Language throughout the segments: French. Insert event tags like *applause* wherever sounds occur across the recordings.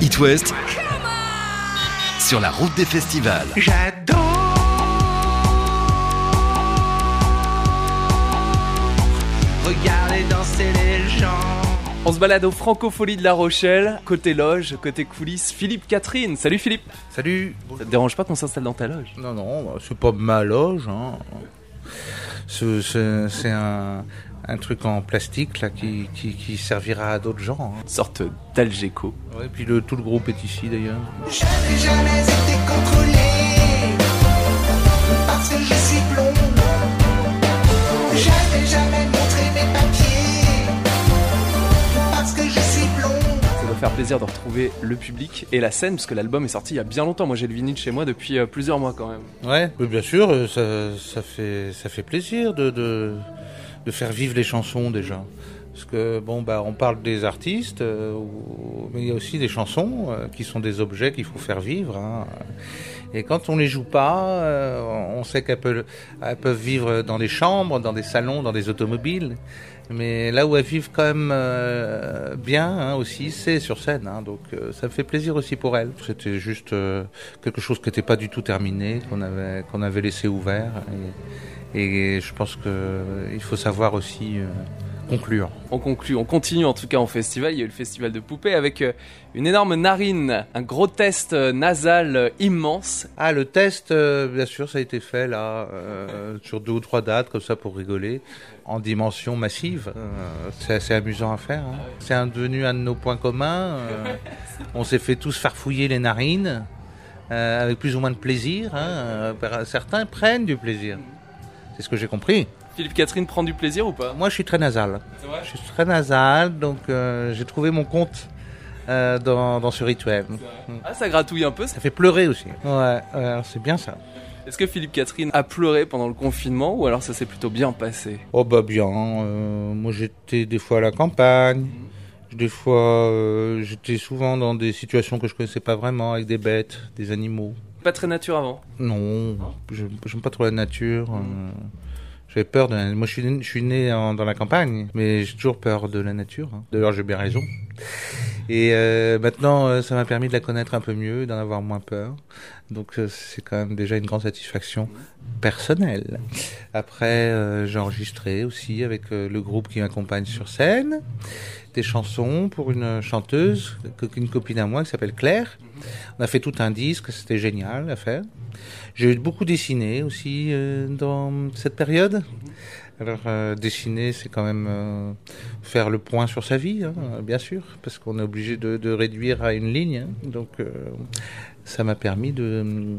It West sur la route des festivals. J'adore. Regardez danser les gens. On se balade au Francofolie de La Rochelle, côté loge, côté coulisses. Philippe Catherine, salut Philippe. Salut. Ça te dérange pas qu'on s'installe dans ta loge? Non, non, c'est pas ma loge. Hein. C'est- un, un truc en plastique là qui, qui, qui servira à d'autres gens. hein. Une sorte d'Algeco. Ouais, puis le, tout le groupe est ici d'ailleurs. Je n'ai jamais été contrôlé parce que je suis. Je n'ai jamais faire plaisir de retrouver le public et la scène, parce que l'album est sorti il y a bien longtemps. Moi j'ai le vinyle chez moi depuis euh, plusieurs mois quand même. Ouais, oui, bien sûr, euh, ça, ça, fait, ça fait plaisir de, de, de faire vivre les chansons déjà. Parce que bon, bah, on parle des artistes, euh, mais il y a aussi des chansons qui sont des objets qu'il faut faire vivre. hein. Et quand on les joue pas, euh, on sait qu'elles peuvent, peuvent vivre dans des chambres, dans des salons, dans des automobiles. Mais là où elles vivent quand même euh, bien hein, aussi, c'est sur scène. hein. donc euh, ça me fait plaisir aussi pour elles. C'était juste euh, quelque chose qui n'était pas du tout terminé, qu'on avait, qu'on avait laissé ouvert. Et, et je pense qu'il faut savoir aussi euh, conclure. On conclut, on continue en tout cas en festival. Il y a eu le festival de poupées avec euh, une énorme narine, un gros test euh, nasal euh, immense. Ah, le test, euh, bien sûr, ça a été fait là, euh, sur deux ou trois dates, comme ça pour rigoler, en dimension massive. Euh, c'est assez amusant à faire. hein. C'est devenu un de nos points communs. on s'est fait tous farfouiller les narines, avec plus ou moins de plaisir. hein, certains prennent du plaisir. C'est ce que j'ai compris. Philippe Catherine prend du plaisir ou pas? Moi, je suis très nasal. Vrai? Je suis très nasal, donc euh, j'ai trouvé mon compte euh, dans, dans ce rituel. Ah ça gratouille un peu. Ça fait pleurer aussi. Ouais, ouais, c'est bien ça. Est-ce que Philippe Catherine a pleuré pendant le confinement ou alors ça s'est plutôt bien passé? Oh bah bien, euh, moi j'étais des fois à la campagne, des fois euh, j'étais souvent dans des situations que je connaissais pas vraiment, avec des bêtes, des animaux. Pas très nature avant. Non, je j'aime pas trop la nature. euh, J'avais peur de la... Moi je suis né, je suis né en- dans la campagne, mais j'ai toujours peur de la nature. hein. D'ailleurs j'ai bien raison. Et euh, maintenant euh, ça m'a permis de la connaître un peu mieux, d'en avoir moins peur. Donc euh, c'est quand même déjà une grande satisfaction personnelle. Après j'ai enregistré aussi avec le groupe qui m'accompagne sur scène des chansons pour une chanteuse, une copine à moi qui s'appelle Claire. On a fait tout un disque, c'était génial à faire. J'ai beaucoup dessiné aussi dans cette période. Alors euh, dessiner, c'est quand même euh, faire le point sur sa vie, hein, bien sûr, parce qu'on est obligé de, réduire à une ligne. hein. donc euh, ça m'a permis de,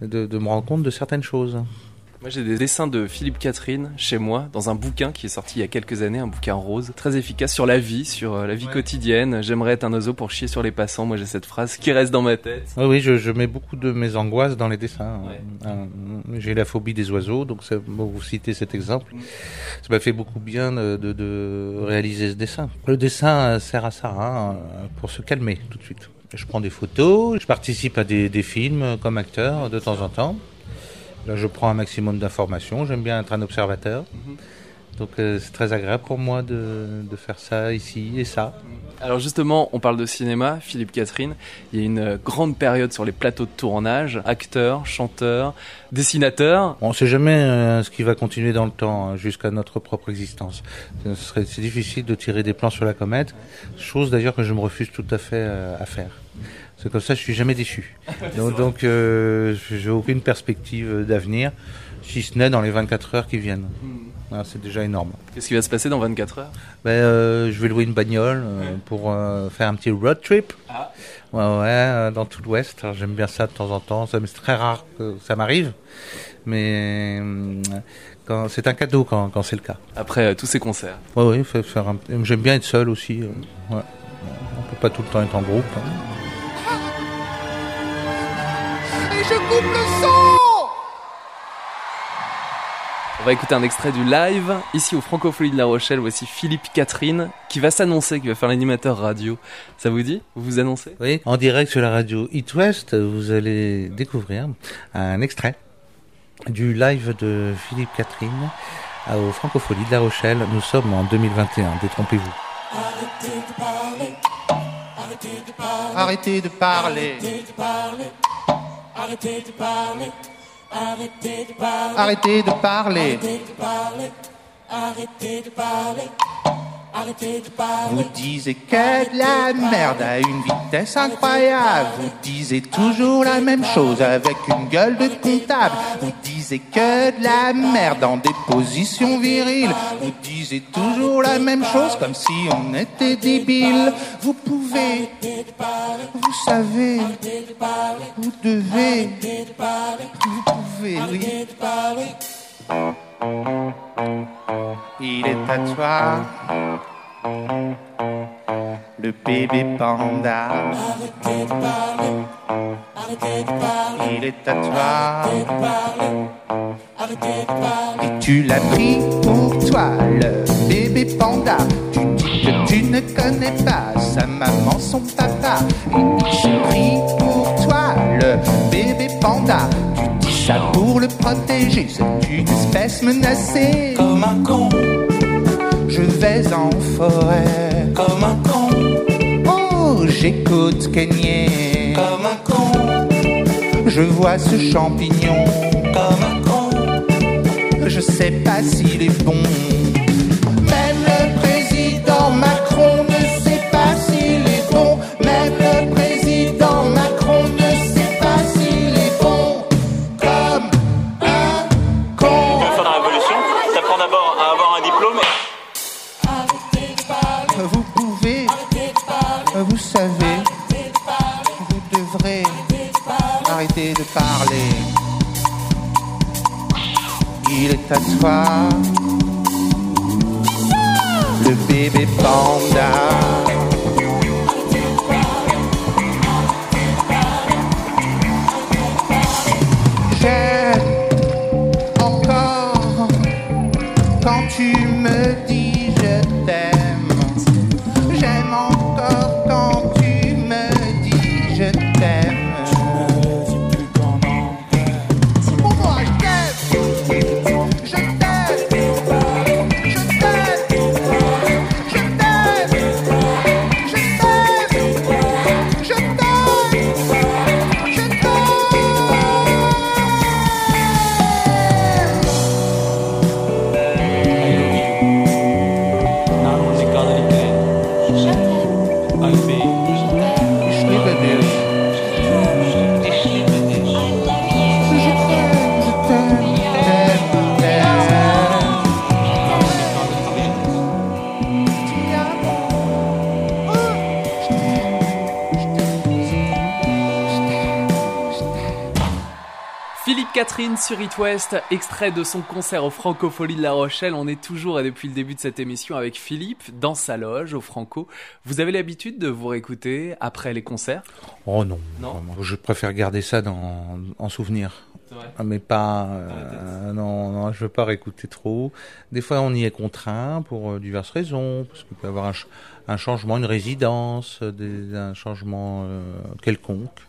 de me rendre compte de certaines choses. Moi j'ai des dessins de Philippe Catherine chez moi dans un bouquin qui est sorti il y a quelques années, un bouquin rose, très efficace sur la vie, sur euh, la vie Ouais. quotidienne. J'aimerais être un oiseau pour chier sur les passants. Moi j'ai cette phrase qui reste dans ma tête. Oui, oui, je, je mets beaucoup de mes angoisses dans les dessins. Ouais. Euh, J'ai la phobie des oiseaux, donc ça, bon, vous citez cet exemple. Ça m'a fait beaucoup bien de, de- de réaliser ce dessin. Le dessin euh, sert à ça, hein, euh, pour se calmer tout de suite. Je prends des photos, je participe à des, des films euh, comme acteur de temps en temps. Là, je prends un maximum d'informations. J'aime bien être un observateur. Donc, euh, c'est très agréable pour moi de, de faire ça ici et ça. Alors justement, on parle de cinéma, Philippe Catherine. Il y a une euh, grande période sur les plateaux de tournage, acteurs, chanteurs, dessinateurs. On ne sait jamais euh, ce qui va continuer dans le temps hein, jusqu'à notre propre existence. Ce serait- C'est difficile de tirer des plans sur la comète, chose d'ailleurs que je me refuse tout à fait euh, à faire. C'est comme ça, je suis jamais déçu. *laughs* Donc, donc euh, j'ai aucune perspective d'avenir, si ce n'est dans les 24 heures qui viennent. Ah, c'est déjà énorme. Qu'est-ce qui va se passer dans 24 heures? Ben, euh, je vais louer une bagnole euh, pour euh, faire un petit road trip. Ah. Ouais, ouais, dans tout l'Ouest. J'aime bien ça de temps en temps. C'est très rare que ça m'arrive. Mais c'est un cadeau quand, quand c'est le cas. Après tous ces concerts. Ouais, ouais, faire un- J'aime bien être seul aussi. ouais. On peut pas tout le temps être en groupe. hein. Je coupe le son On va écouter un extrait du live. Ici au Francophonie de La Rochelle, voici Philippe Catherine qui va s'annoncer, qui va faire l'animateur radio. Ça vous dit Vous vous annoncez? Oui, en direct sur la radio It West, vous allez découvrir un extrait du live de Philippe Catherine à- au Francophonie de La Rochelle. Nous sommes en 2021, détrompez-vous. Arrêtez de parler, arrêtez Arrêtez de parler. Arrêtez de parler. Vous disiez que de la merde à une vitesse incroyable. Vous disiez toujours la même chose avec une gueule de comptable. Vous disiez que de la merde dans des positions viriles. Vous disiez toujours la même chose comme si on était débile. Vous pouvez, vous savez, vous devez, vous pouvez, oui. Il est à toi, le bébé panda. Il est à toi, et tu l'as pris pour toi, le bébé panda. Tu dis que tu ne connais pas sa maman, son papa. Et il s'est pris pour toi, le bébé panda. Tu pour le protéger, c'est une espèce menacée. Comme un con, Je vais en forêt. comme un con, Oh, j'écoute Kenyé. comme un con, Je vois ce champignon. comme un con, Je sais pas s'il est bon. Parler. Il est à toi, le bébé panda. Catherine sur It West, extrait de son concert au Francofolie de La Rochelle. On est toujours et depuis le début de cette émission avec Philippe dans sa loge au Franco. Vous avez l'habitude de vous réécouter après les concerts? Oh non, Non. je préfère garder ça dans, en souvenir. Ah, Mais pas, euh, non, non, je veux pas réécouter trop. Des fois, on y est contraint pour euh, diverses raisons, parce qu'il peut y avoir un, ch- un changement, une résidence, des, un changement euh, quelconque.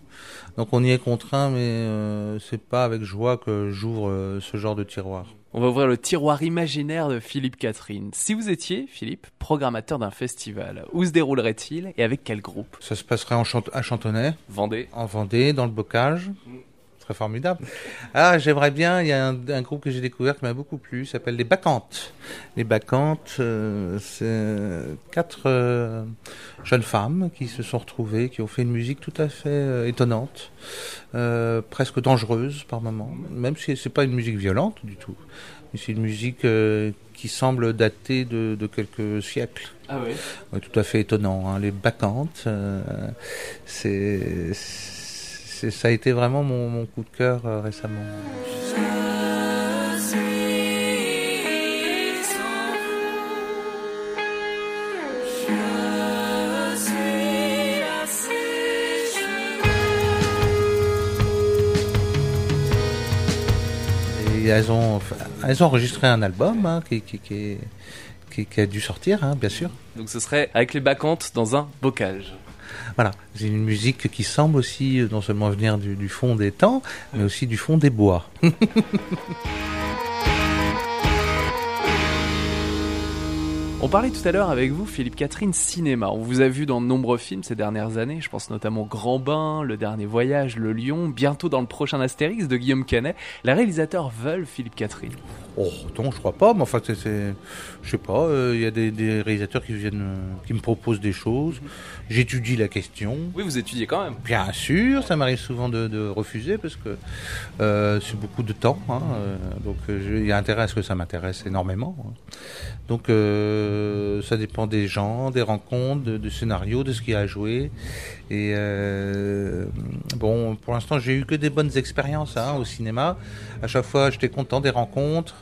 Donc, on y est contraint, mais euh, c'est pas avec joie que j'ouvre euh, ce genre de tiroir. On va ouvrir le tiroir imaginaire de Philippe Catherine. Si vous étiez, Philippe, programmateur d'un festival, où se déroulerait-il et avec quel groupe? Ça se passerait en Chant- à Chantonnay, Vendée en Vendée, dans le bocage. Formidable. Ah, j'aimerais bien, il y a un, un groupe que j'ai découvert qui m'a beaucoup plu, s'appelle les Bacchantes. Les Bacchantes, euh, c'est quatre euh, jeunes femmes qui se sont retrouvées, qui ont fait une musique tout à fait euh, étonnante, euh, presque dangereuse par moments, même si c'est pas une musique violente du tout. Mais c'est une musique qui semble dater de, de quelques siècles. Ah oui Ouais, tout à fait étonnant. hein. Les bacchantes, c'est, ça a été vraiment mon, coup de cœur euh, récemment. Elles ont, elles ont enregistré un album hein, qui a dû sortir, hein, bien sûr. Donc ce serait avec les bacchantes dans un bocage. Voilà, c'est une musique qui semble aussi euh, non seulement venir du, du fond des temps, mais aussi du fond des bois. *laughs* On parlait tout à l'heure avec vous, Philippe Catherine, cinéma. On vous a vu dans de nombreux films ces dernières années. Je pense notamment Grand Bain, Le Dernier Voyage, Le Lion, bientôt dans le prochain Astérix de Guillaume Canet. Les réalisateurs veulent Philippe Catherine. Oh, non, je crois pas, mais enfin, c'est, je sais pas, euh, il y a des, des réalisateurs qui viennent, euh, qui me proposent des choses. J'étudie la question. Oui, vous étudiez quand même. Bien sûr, ça m'arrive souvent de, de refuser parce que euh, c'est beaucoup de temps. hein, donc il y a intérêt à ce que ça m'intéresse énormément. hein. Donc ça dépend des gens, des rencontres, de- du scénario, de ce qu'il y a à jouer. Et bon, pour l'instant, j'ai eu que des bonnes expériences hein, au cinéma. À chaque fois, j'étais content des rencontres.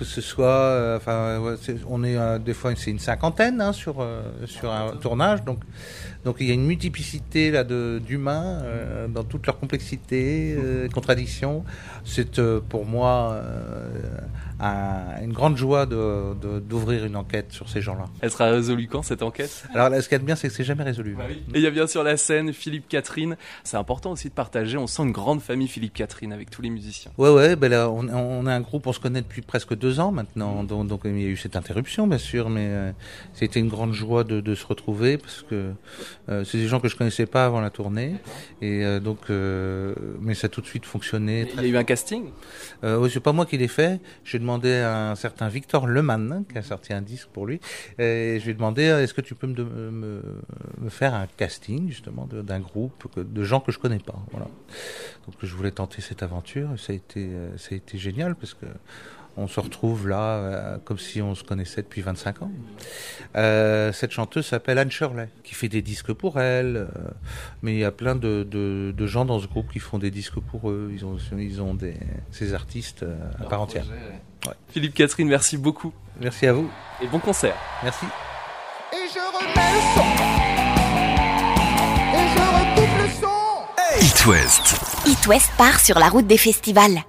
Que ce soit, euh, enfin, ouais, c'est- on est euh, des fois c'est une cinquantaine hein, sur euh, sur un tournage, donc donc il y a une multiplicité là de d'humains dans toute leur complexité, euh, contradictions. C'est pour moi un- une grande joie de- de- d'ouvrir une enquête sur ces gens-là. Elle sera résolue quand cette enquête? Alors là, ce qu'il y a de bien, c'est que c'est jamais résolu. Et il y a bien sûr la scène Philippe Catherine. C'est important aussi de partager. On sent une grande famille Philippe Catherine avec tous les musiciens. Ouais, ouais, ben là, on, on a un groupe, on se connaît depuis presque deux ans maintenant, donc, donc il y a eu cette interruption, bien sûr, mais euh, c'était une grande joie de, de se retrouver parce que euh, c'est des gens que je connaissais pas avant la tournée, et euh, donc, mais ça a tout de suite fonctionné. Il y a eu un casting? Euh, ouais, c'est pas moi qui l'ai fait. J'ai demandé à un certain Victor Lemann hein, qui a sorti un disque pour lui. Et je lui ai demandé est-ce que tu peux me, de- me, me faire un casting justement d'un groupe que- de gens que je connais pas. Voilà. Donc je voulais tenter cette aventure. Et ça a été ça a été génial parce que on se retrouve là euh, comme si on se connaissait depuis 25 ans. Euh, cette chanteuse s'appelle Anne Shirley, qui fait des disques pour elle. euh, mais il y a plein de, de, de gens dans ce groupe qui font des disques pour eux. Ils ont, ils ont des, ces artistes euh, à part entière. Ouais. Philippe Catherine, merci beaucoup. Merci à vous. Et bon concert. Merci. Et je remets le son. Et je recoupe le son. It West. It West part sur la route des festivals.